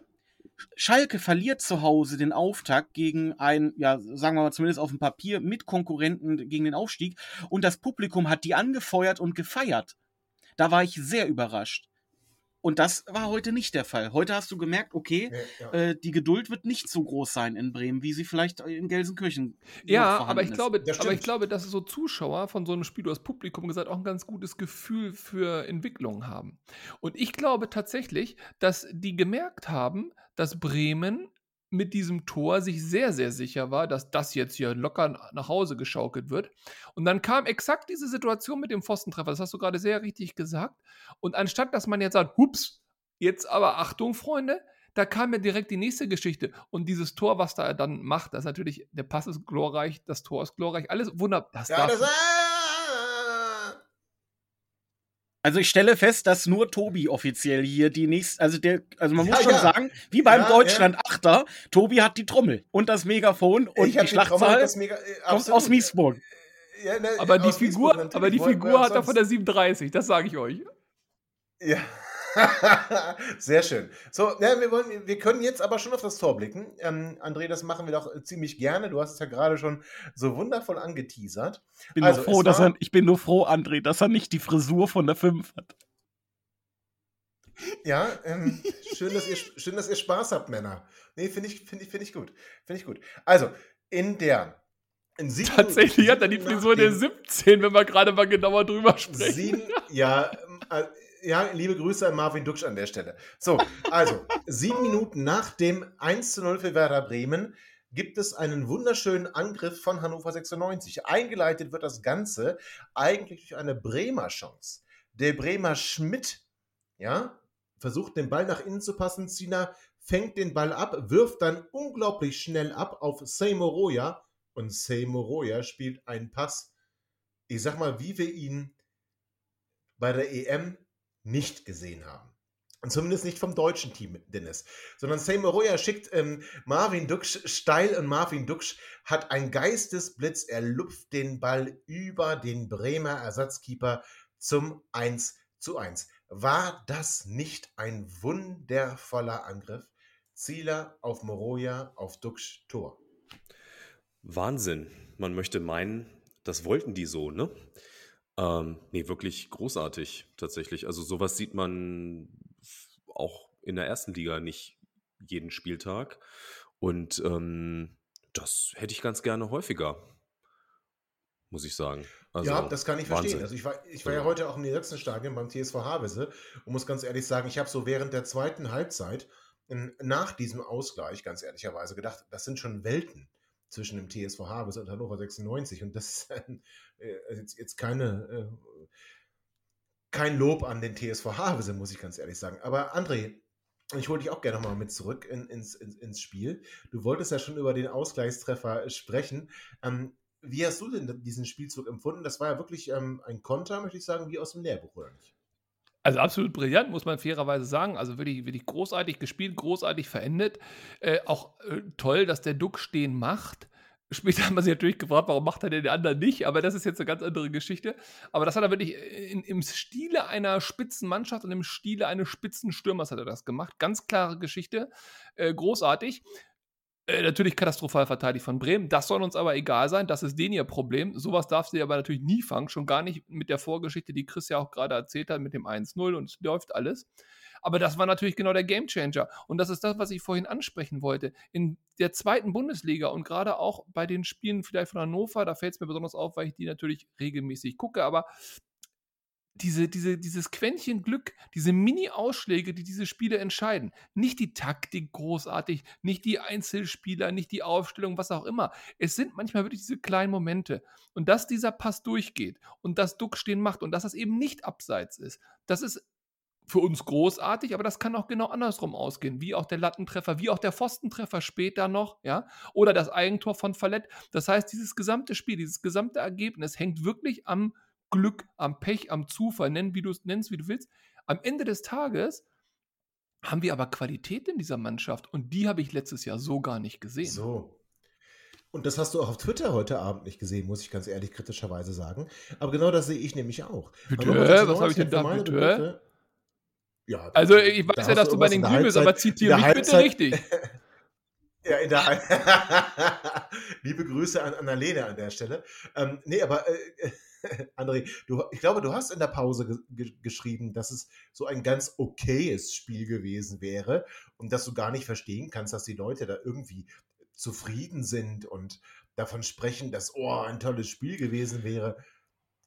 Schalke verliert zu Hause den Auftakt gegen ein, ja, sagen wir mal zumindest auf dem Papier, Mitkonkurrenten gegen den Aufstieg. Und das Publikum hat die angefeuert und gefeiert. Da war ich sehr überrascht. Und das war heute nicht der Fall. Heute hast du gemerkt, okay, Ja, ja. äh, die Geduld wird nicht so groß sein in Bremen, wie sie vielleicht in Gelsenkirchen Ja, aber ich, ist. glaube, Das aber ich glaube, dass so Zuschauer von so einem Spiel, du hast Publikum gesagt, auch ein ganz gutes Gefühl für Entwicklung haben. Und ich glaube tatsächlich, dass die gemerkt haben, dass Bremen mit diesem Tor sich sehr, sehr sicher war, dass das jetzt hier locker nach Hause geschaukelt wird. Und dann kam exakt diese Situation mit dem Pfostentreffer. Das hast du gerade sehr richtig gesagt. Und anstatt, dass man jetzt sagt, hups, jetzt aber Achtung, Freunde, da kam ja direkt die nächste Geschichte. Und dieses Tor, was da er dann macht, das ist natürlich, der Pass ist glorreich, das Tor ist glorreich, alles wunderbar. Das ja, darf, das, ah, Also ich stelle fest, dass nur Tobi offiziell hier die nächste, also der, also man Ja, muss schon ja. sagen, wie beim Ja, Deutschland Achter, Tobi hat die Trommel und das Megafon und ich die die Schlachtzahl das mega, äh, kommt aus Miesburg. Ja, ne, aber die aus Wiesbaden Figur, natürlich. aber die Figur hat er von der 37, das sage ich euch. Ja. Sehr schön. So, ja, wir, wollen, wir können jetzt aber schon auf das Tor blicken. Ähm, André, das machen wir doch ziemlich gerne. Du hast es ja gerade schon so wundervoll angeteasert. Ich bin, Also, nur froh, dass er, ich bin nur froh, André, dass er nicht die Frisur von der 5 hat. Ja, ähm, schön, dass ihr, schön, dass ihr Spaß habt, Männer. Nee, finde ich, finde ich, finde ich gut. Finde ich gut. Also, in der. In sieben Tatsächlich hat er die Frisur der nach dem- 17, wenn wir gerade mal genauer drüber sprechen. Sieben, ja, äh, ja, liebe Grüße an Marvin Duksch an der Stelle. So, also, sieben Minuten nach dem 1 zu 0 für Werder Bremen gibt es einen wunderschönen Angriff von Hannover 96. Eingeleitet wird das Ganze eigentlich durch eine Bremer Chance. Der Bremer Schmidt, ja, versucht den Ball nach innen zu passen. Zina fängt den Ball ab, wirft dann unglaublich schnell ab auf Seymoroya und Seymoroya spielt einen Pass, ich sag mal, wie wir ihn bei der EM nicht gesehen haben. Und zumindest nicht vom deutschen Team, Dennis. Sondern Seymoroya schickt ähm, Marvin Duksch steil und Marvin Duksch hat einen Geistesblitz. Er lupft den Ball über den Bremer Ersatzkeeper zum 1 zu 1. War das nicht ein wundervoller Angriff? Zieler auf Moroja, auf Duksch, Tor. Wahnsinn. Man möchte meinen, das wollten die so, ne? Ähm, nee, wirklich großartig tatsächlich. Also sowas sieht man auch in der ersten Liga nicht jeden Spieltag. Und ähm, das hätte ich ganz gerne häufiger, muss ich sagen. Also, ja, das kann ich verstehen. Wahnsinn. Also ich war, ich war ja Ja. heute auch im Niedersachsenstadion beim TSV Havelse und muss ganz ehrlich sagen, ich habe so während der zweiten Halbzeit nach diesem Ausgleich, ganz ehrlicherweise, gedacht, das sind schon Welten zwischen dem TSV Havelse und Hannover 96. Und das ist äh, jetzt, jetzt keine, äh, kein Lob an den TSV Havelse, muss ich ganz ehrlich sagen. Aber André, ich hole dich auch gerne nochmal mit zurück in, ins, ins, ins Spiel. Du wolltest ja schon über den Ausgleichstreffer sprechen. Ähm, wie hast du denn diesen Spielzug empfunden? Das war ja wirklich ähm, ein Konter, möchte ich sagen, wie aus dem Lehrbuch, oder nicht? Also absolut brillant, muss man fairerweise sagen. Also wirklich, wirklich großartig gespielt, großartig verendet. Äh, auch äh, toll, dass der Duck stehen macht. Später haben wir sich natürlich gefragt, warum macht er den anderen nicht, aber das ist jetzt eine ganz andere Geschichte. Aber das hat er wirklich in, im Stile einer Spitzenmannschaft und im Stile eines Spitzenstürmers hat er das gemacht. Ganz klare Geschichte, äh, großartig. Äh, natürlich katastrophal verteidigt von Bremen. Das soll uns aber egal sein. Das ist denen ihr Problem. Sowas darfst du aber natürlich nie fangen. Schon gar nicht mit der Vorgeschichte, die Chris ja auch gerade erzählt hat, mit dem 1-0 und es läuft alles. Aber das war natürlich genau der Gamechanger. Und das ist das, was ich vorhin ansprechen wollte. In der zweiten Bundesliga und gerade auch bei den Spielen vielleicht von Hannover, da fällt es mir besonders auf, weil ich die natürlich regelmäßig gucke, aber diese, diese, dieses Quäntchen Glück, diese Mini-Ausschläge, die diese Spiele entscheiden. Nicht die Taktik großartig, nicht die Einzelspieler, nicht die Aufstellung, was auch immer. Es sind manchmal wirklich diese kleinen Momente. Und dass dieser Pass durchgeht und dass Duck stehen macht und dass das eben nicht abseits ist, das ist für uns großartig, aber das kann auch genau andersrum ausgehen, wie auch der Lattentreffer, wie auch der Pfostentreffer später noch, ja, oder das Eigentor von Fallett. Das heißt, dieses gesamte Spiel, dieses gesamte Ergebnis hängt wirklich am Glück, am Pech, am Zufall, nenn wie du es nennst, wie du willst. Am Ende des Tages haben wir aber Qualität in dieser Mannschaft und die habe ich letztes Jahr so gar nicht gesehen. So. Und das hast du auch auf Twitter heute Abend nicht gesehen, muss ich ganz ehrlich kritischerweise sagen. Aber genau das sehe ich nämlich auch. Bitte? Was habe ich denn da bitte? Begriffe, ja, also ich weiß ja, dass du bei den Grün bist, aber zitiere mich bitte richtig. Ja, in der Liebe Grüße an Annalene an der Stelle. Ähm, nee, aber äh, André, du, ich glaube, du hast in der Pause ge geschrieben, dass es so ein ganz okayes Spiel gewesen wäre und dass du gar nicht verstehen kannst, dass die Leute da irgendwie zufrieden sind und davon sprechen, dass oh, ein tolles Spiel gewesen wäre.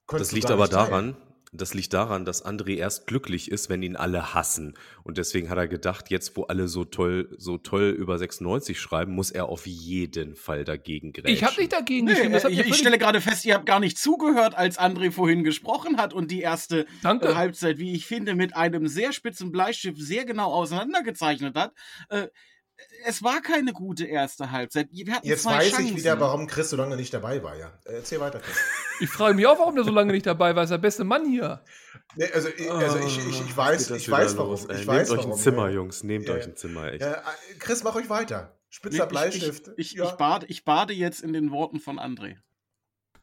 Das liegt aber daran, das liegt daran, dass André erst glücklich ist, wenn ihn alle hassen. Und deswegen hat er gedacht, jetzt wo alle so toll, so toll über 96 schreiben, muss er auf jeden Fall dagegen grätschen. Ich habe nicht dagegen nee, geschrieben. Ich, ich stelle gerade fest, ihr habt gar nicht zugehört, als André vorhin gesprochen hat und die erste äh, Halbzeit, wie ich finde, mit einem sehr spitzen Bleistift sehr genau auseinandergezeichnet hat. Äh, es war keine gute erste Halbzeit. Jetzt weiß Chancen. ich wieder, warum Chris so lange nicht dabei war. Ja. Erzähl weiter, Chris. Ich frage mich auch, warum der so lange nicht dabei war. Er ist der beste Mann hier. Nee, also, also ich, ich, ich weiß, ich weiß warum. Ich Nehmt weiß, euch warum. ein Zimmer, Jungs. Nehmt ja. euch ein Zimmer. Echt. Ja, Chris, mach euch weiter. Spitzer Bleistift. Ich, ja. bade, ich bade jetzt in den Worten von André.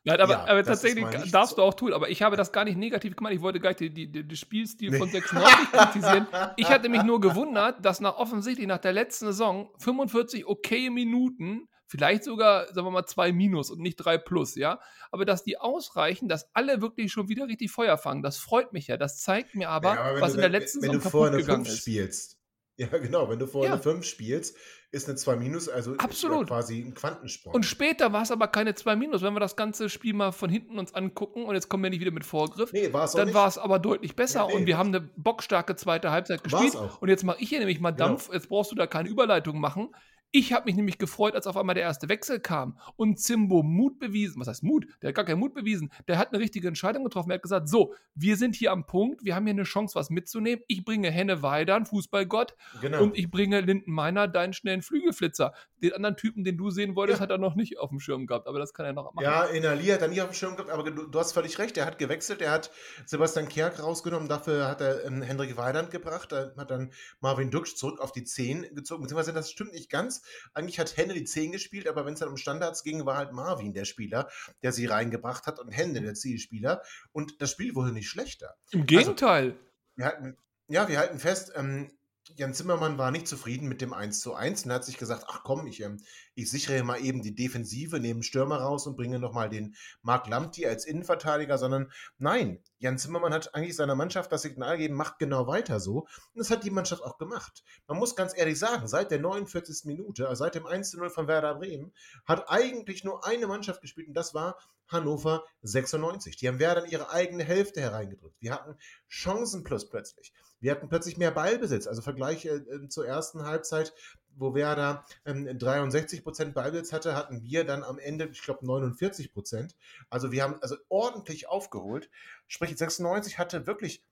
Nein, aber, ja, aber tatsächlich darfst du auch tun. Aber ich habe das gar nicht negativ gemacht. Ich wollte gar nicht den Spielstil nee. von 96 kritisieren. Ich hatte mich nur gewundert, dass nach offensichtlich nach der letzten Saison 45 okay Minuten, vielleicht sogar, sagen wir mal, zwei Minus und nicht drei Plus, ja. Aber dass die ausreichen, dass alle wirklich schon wieder richtig Feuer fangen, das freut mich ja. Das zeigt mir aber, ja, aber was du, in der letzten wenn, Saison wenn kaputt gegangen ist. Spielst, ja, genau. Wenn du vorher ja. eine 5 spielst, ist eine 2 minus, also Absolut. quasi ein Quantensprung. Und später war es aber keine 2 minus. Wenn wir das ganze Spiel mal von hinten uns angucken und jetzt kommen wir nicht wieder mit Vorgriff, nee, dann war es aber deutlich besser nee, nee. und wir haben eine bockstarke zweite Halbzeit gespielt. Und jetzt mache ich hier nämlich mal genau. Dampf. Genau. Jetzt brauchst du da keine Überleitung machen. Ich habe mich nämlich gefreut, als auf einmal der erste Wechsel kam und Zimbo Mut bewiesen. Was heißt Mut? Der hat gar keinen Mut bewiesen. Der hat eine richtige Entscheidung getroffen. Er hat gesagt: So, wir sind hier am Punkt, wir haben hier eine Chance, was mitzunehmen. Ich bringe Henne Weidern, Fußballgott, genau. und ich bringe Linden Meiner, deinen schnellen Flügelflitzer. Den anderen Typen, den du sehen wolltest, ja. hat er noch nicht auf dem Schirm gehabt, aber das kann er noch machen. Ja, Inali hat er nicht auf dem Schirm gehabt, aber du, du, hast völlig recht. Er hat gewechselt, er hat Sebastian Kerk rausgenommen, dafür hat er ähm, Hendrik Weidand gebracht, er hat dann Marvin Duksch zurück auf die 10 gezogen. Beziehungsweise das stimmt nicht ganz. Eigentlich hat Hände die 10 gespielt, aber wenn es dann um Standards ging, war halt Marvin der Spieler, der sie reingebracht hat und Hände der Zielspieler. Und das Spiel wurde nicht schlechter. Im Gegenteil. Also, wir halten, ja, wir halten fest, ähm, Jan Zimmermann war nicht zufrieden mit dem 1 zu 1 und hat sich gesagt, ach komm, ich, ähm, ich sichere mal eben die Defensive, nehme Stürmer raus und bringe nochmal den Marc Lamti als Innenverteidiger, sondern nein, Jan Zimmermann hat eigentlich seiner Mannschaft das Signal gegeben, macht genau weiter so. Und das hat die Mannschaft auch gemacht. Man muss ganz ehrlich sagen, seit der 49. Minute, also seit dem 1 zu 0 von Werder Bremen, hat eigentlich nur eine Mannschaft gespielt und das war Hannover 96. Die haben Werder in ihre eigene Hälfte hereingedrückt. Wir hatten Chancen plus plötzlich. Wir hatten plötzlich mehr Ballbesitz. Also Vergleich äh, zur ersten Halbzeit, wo Werder ähm, 63% Ballbesitz hatte, hatten wir dann am Ende, ich glaube, 49%. Also wir haben also ordentlich aufgeholt. Sprich, 96 hatte wirklich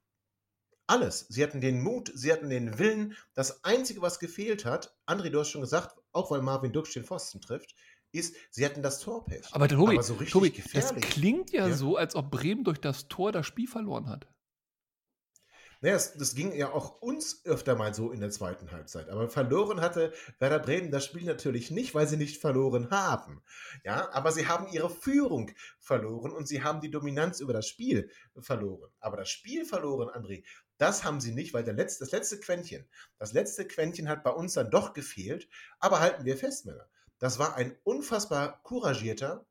alles. Sie hatten den Mut, sie hatten den Willen. Das Einzige, was gefehlt hat, André, du hast schon gesagt, auch weil Marvin Dux den Pfosten trifft, ist, sie hatten das Torpech. Aber Tobi, Aber so Tobi das klingt ja, ja, so, als ob Bremen durch das Tor das Spiel verloren hat. Naja, das, das, ging ja auch uns öfter mal so in der zweiten Halbzeit. Aber verloren hatte Werder Bremen das Spiel natürlich nicht, weil sie nicht verloren haben. Ja, aber sie haben ihre Führung verloren und sie haben die Dominanz über das Spiel verloren. Aber das Spiel verloren, André, das haben sie nicht, weil der letzte, das letzte Quäntchen, das letzte Quäntchen hat bei uns dann doch gefehlt. Aber halten wir fest, Männer. Das war ein unfassbar couragierter,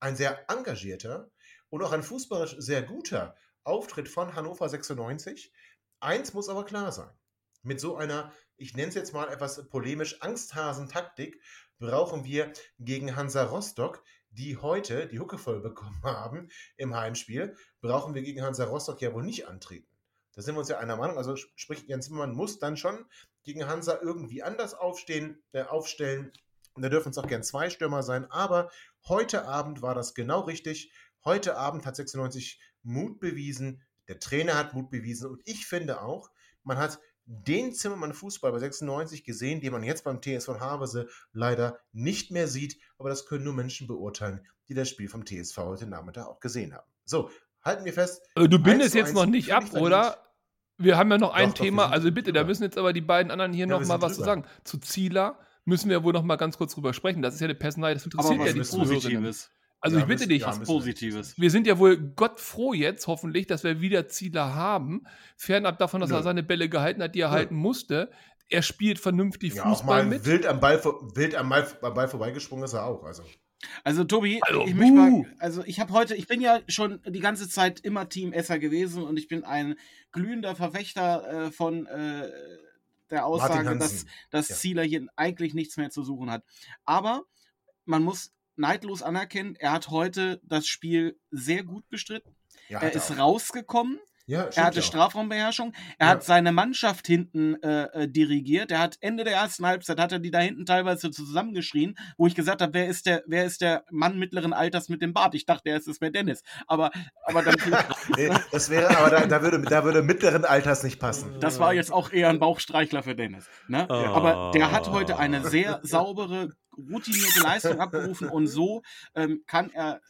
ein sehr engagierter und auch ein fußballisch sehr guter Auftritt von Hannover 96. Eins muss aber klar sein. Mit so einer, ich nenne es jetzt mal etwas polemisch, Angsthasen-Taktik brauchen wir gegen Hansa Rostock, die heute die Hucke voll bekommen haben im Heimspiel, brauchen wir gegen Hansa Rostock ja wohl nicht antreten. Da sind wir uns ja einer Meinung. Also sprich, Jens Zimmermann muss dann schon gegen Hansa irgendwie anders aufstehen, äh, aufstellen. Und da dürfen es auch gern zwei Stürmer sein. Aber heute Abend war das genau richtig. Heute Abend hat 96 Mut bewiesen, Der Trainer hat Mut bewiesen und ich finde auch, man hat den Zimmermann Fußball bei 96 gesehen, den man jetzt beim TSV Havelse leider nicht mehr sieht, aber das können nur Menschen beurteilen, die das Spiel vom TSV heute Nachmittag auch gesehen haben. So, halten wir fest. Also du 1 bindest zu jetzt 1 noch nicht ab, oder? Wir haben ja noch ein Doch, Thema, also bitte, da müssen jetzt aber die beiden anderen hier Ja, noch wir mal sind was zu drüber. sagen. Zu Zieler müssen wir wohl noch mal ganz kurz drüber sprechen. Das ist ja eine Personalie, das interessiert Aber ja die Zuhörerinnen. Positives. Also Ja, ich bitte dich, ja, Positives. wir sind ja wohl Gott froh jetzt, hoffentlich, dass wir wieder Zieler haben. Fernab davon, dass Nö. er seine Bälle gehalten hat, die er Nö. halten musste. Er spielt vernünftig Ja, auch Fußball mal mit. wild am Ball, wild am Ball, am Ball vorbeigesprungen ist er auch. Also. Also Tobi, Also, ich möchte mal, also ich habe heute, ich bin ja schon die ganze Zeit immer Team Esser gewesen und ich bin ein glühender Verfechter äh, von äh, der Aussage, dass, dass Ja. Zieler hier eigentlich nichts mehr zu suchen hat. Aber man muss neidlos anerkennen, er hat heute das Spiel sehr gut bestritten. Ja, Er ist auch. rausgekommen, Ja, er hatte. Strafraumbeherrschung, er Ja. hat seine Mannschaft hinten äh, äh, dirigiert, er hat Ende der ersten Halbzeit, hat er die da hinten teilweise zusammengeschrien, wo ich gesagt habe, wer ist der, wer ist der Mann mittleren Alters mit dem Bart? Ich dachte, er ist es wäre Dennis. Aber, aber dann, Nee, das wäre, aber da, da, würde, da würde mittleren Alters nicht passen. das war jetzt auch eher ein Bauchstreichler für Dennis. Ne? Aber der hat heute eine sehr saubere, routinierte Leistung abgerufen und so ähm, kann er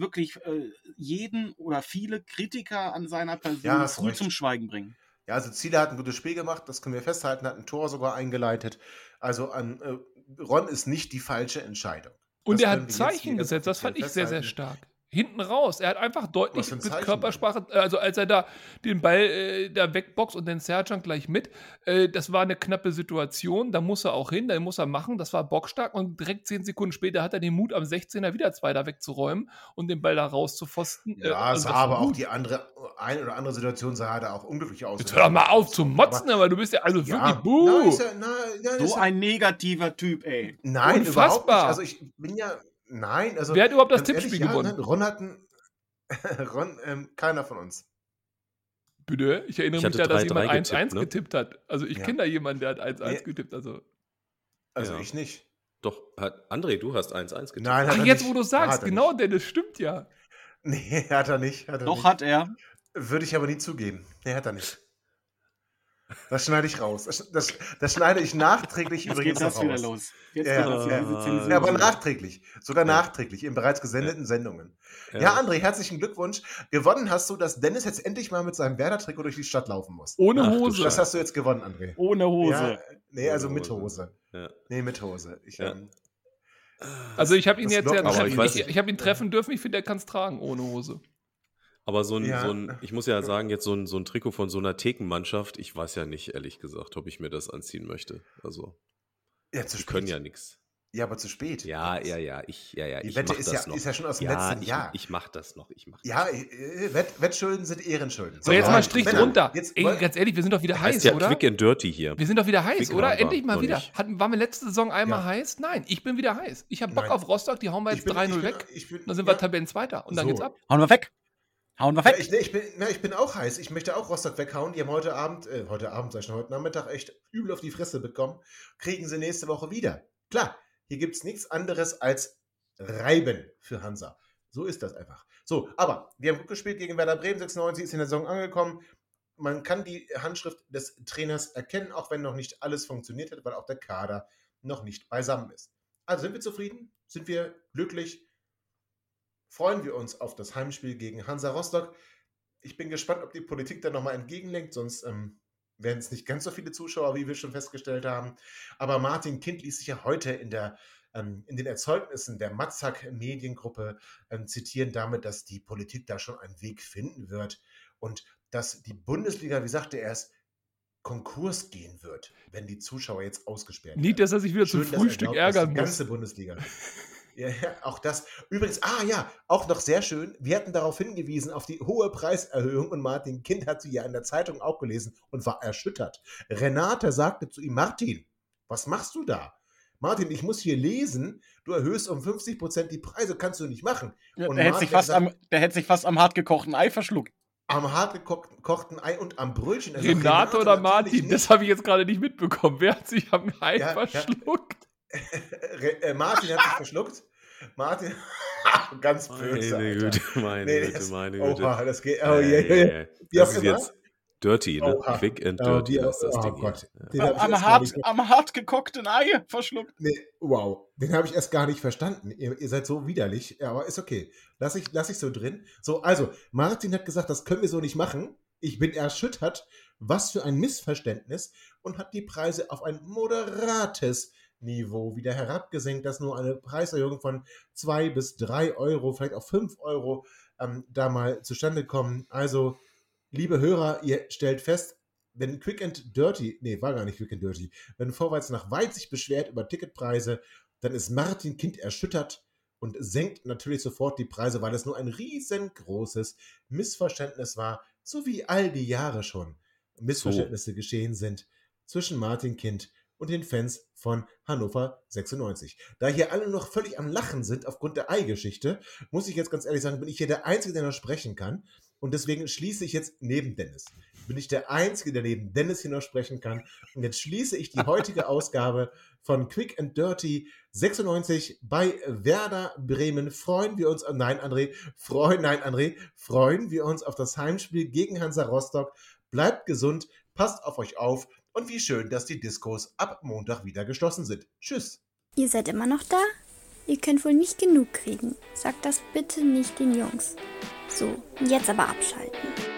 wirklich äh, jeden oder viele Kritiker an seiner Person Ja, früh zum Schweigen bringen. Ja, also Ziele hat ein gutes Spiel gemacht, das können wir festhalten, hat ein Tor sogar eingeleitet. Also an äh, Ron ist nicht die falsche Entscheidung. Und Das er hat Zeichen gesetzt, das fand ich sehr, sehr stark. Hinten raus, er hat einfach deutlich ein mit Zeichen? Körpersprache, also als er da den Ball äh, da wegboxt und den Sergeant gleich mit, äh, das war eine knappe Situation, da muss er auch hin, da muss er machen, das war bockstark und direkt zehn Sekunden später hat er den Mut, am 16er wieder zwei da wegzuräumen und den Ball da rauszupfosten. Äh, Ja, also sah aber auch die andere, ein oder andere Situation sah da auch unglücklich aus. Jetzt hör doch mal auf zu motzen, aber, du bist ja also Ja, wirklich buh. ist ja, nein, nein, ist So ein negativer Typ, ey. nein Unfassbar. überhaupt nicht. Also ich bin ja, nein, also Wer hat überhaupt das ehrlich, Tippspiel ja, gewonnen? Nein, Ron hat ein, Ron, ähm, keiner von uns. Bitte? Ich erinnere Ich mich da, dass 3-3 jemand 1-1 getippt, ne? getippt hat. Also ich Ja. kenne da jemanden, der hat 1-1 Nee. getippt. Also. Also Ja. ich nicht. Doch, hat, André, du hast 1-1 getippt. Nein, hat Ach, er jetzt nicht. wo du sagst, genau, denn das stimmt ja. Nee, hat er nicht. Hat er Doch nicht. hat er. Würde ich aber nie zugeben. Nee, hat er nicht. Das schneide ich raus. Das, das, das schneide ich nachträglich Jetzt übrigens geht das noch wieder raus. los. Jetzt Ja. geht das wieder, diese Zensur. Ja, aber nachträglich. Sogar nachträglich in bereits gesendeten Sendungen. Ja. Ja, André, herzlichen Glückwunsch. Gewonnen hast du, dass Dennis jetzt endlich mal mit seinem Werder-Trikot durch die Stadt laufen muss. Ohne Ach Hose. Das hast du jetzt gewonnen, André. Ohne Hose. Ja, nee, also Ohne mit Hose. Hose. Ja. Nee, mit Hose. Ich, Ja. ähm, also ich habe ihn jetzt ja treffen, ich ich, nicht. ich habe ihn treffen dürfen. Ich finde, er kann es tragen ohne Hose. Aber so ein, Ja. so ein, ich muss ja sagen, jetzt so ein, so ein Trikot von so einer Thekenmannschaft, ich weiß ja nicht, ehrlich gesagt, ob ich mir das anziehen möchte. Also, ja, zu die spät. können ja nichts. Ja, aber zu spät. Ja, ja, ja, ich, ja, ja, Die ich Wette mach ist das ja- noch. ist ja schon aus dem ja, letzten ich, Jahr. Ich mach das noch, ich mach das. Ja, äh, Wett, Wettschulden sind Ehrenschulden. So, jetzt mal Strich drunter. Jetzt, Ey, wollen- ganz ehrlich, wir sind doch wieder heiß, ja oder? Quick and Dirty hier. Wir sind doch wieder heiß, Quick oder? Endlich mal wieder. nicht. Hatten, waren wir letzte Saison einmal Ja. heiß? Nein, ich bin wieder heiß. Ich habe Bock Nein. auf Rostock, die hauen wir jetzt bin- 3-0 ich bin- weg. Ich bin, Dann sind ja, wir Tabellenzweiter und dann So. geht's ab. Hauen wir weg. Hauen wir Ja, weg. ich, nee, ich, bin, na, ich bin auch heiß. Ich möchte auch Rostock weghauen. Die haben heute Abend, äh, heute Abend, sag ich schon, heute Nachmittag echt übel auf die Fresse bekommen. Kriegen sie nächste Woche wieder. Klar, hier gibt es nichts anderes als Reiben für Hansa. So ist das einfach. So, aber wir haben gut gespielt gegen Werder Bremen. 96 ist in der Saison angekommen. Man kann die Handschrift des Trainers erkennen, auch wenn noch nicht alles funktioniert hat, weil auch der Kader noch nicht beisammen ist. Also sind wir zufrieden? Sind wir glücklich? Freuen wir uns auf das Heimspiel gegen Hansa Rostock. Ich bin gespannt, ob die Politik da nochmal entgegenlenkt, sonst ähm, werden es nicht ganz so viele Zuschauer, wie wir schon festgestellt haben. Aber Martin Kind ließ sich ja heute in, der, ähm, in den Erzeugnissen der Matzak Mediengruppe ähm, zitieren damit, dass die Politik da schon einen Weg finden wird und dass die Bundesliga, wie sagte er es, Konkurs gehen wird, wenn die Zuschauer jetzt ausgesperrt werden. Nicht, dass er sich wieder zum Schön, er Frühstück glaubt, ärgern Die muss. ganze Bundesliga. Ja, ja, auch das. Übrigens, ah ja, auch noch sehr schön. Wir hatten darauf hingewiesen, auf die hohe Preiserhöhung und Martin Kind hat sie ja in der Zeitung auch gelesen und war erschüttert. Renate sagte zu ihm, Martin, was machst du da? Martin, ich muss hier lesen, du erhöhst um 50 Prozent die Preise, kannst du nicht machen. Ja, Und der, hätte sich fast hat am, der hätte sich fast am hart gekochten Ei verschluckt. Am hart gekochten Ei und am Brötchen. Also Renate oder natürlich Martin? nicht. Das habe ich jetzt gerade nicht mitbekommen. Wer hat sich am Ei Ja, ja. verschluckt? Re- äh, Martin hat sich verschluckt. Martin, ganz böse. Meine Alter. Güte, meine Nee, Güte, das- meine Oha, Güte. das geht. Oh, je, je, je. äh, Wie das ist jetzt Dirty, ne? Oha. Quick and Ja, Dirty wie, ist das oh Ding. Gott. Ja. Den ich Am hart, am hart gekochten Ei verschluckt. nee, wow, den habe ich erst gar nicht verstanden. Ihr, ihr seid so widerlich, ja, aber ist okay. Lass ich, lass ich so drin. So, also, Martin hat gesagt, das können wir so nicht machen. Ich bin erschüttert. Was für ein Missverständnis. Und hat die Preise auf ein moderates Niveau wieder herabgesenkt, dass nur eine Preiserhöhung von zwei bis drei Euro, vielleicht auch fünf Euro ähm, da mal zustande kommen. Also, liebe Hörer, ihr stellt fest, wenn Quick and Dirty, nee, war gar nicht Quick and Dirty, wenn Vorwärts nach Weit sich beschwert über Ticketpreise, dann ist Martin Kind erschüttert und senkt natürlich sofort die Preise, weil es nur ein riesengroßes Missverständnis war, so wie all die Jahre schon Missverständnisse geschehen sind zwischen Martin Kind und den Fans von Hannover 96. Da hier alle noch völlig am Lachen sind aufgrund der Ei-Geschichte, muss ich jetzt ganz ehrlich sagen, bin ich hier der Einzige, der noch sprechen kann. Und deswegen schließe ich jetzt neben Dennis. Bin ich der Einzige, der neben Dennis hier noch sprechen kann. Und jetzt schließe ich die heutige Ausgabe von Quick and Dirty 96 bei Werder Bremen. Freuen wir uns, nein, André, freuen, nein, André, freuen wir uns auf das Heimspiel gegen Hansa Rostock. Bleibt gesund, passt auf euch auf und wie schön, dass die Diskos ab Montag wieder geschlossen sind. Tschüss. Ihr seid immer noch da? Ihr könnt wohl nicht genug kriegen. Sagt das bitte nicht den Jungs. So, jetzt aber abschalten.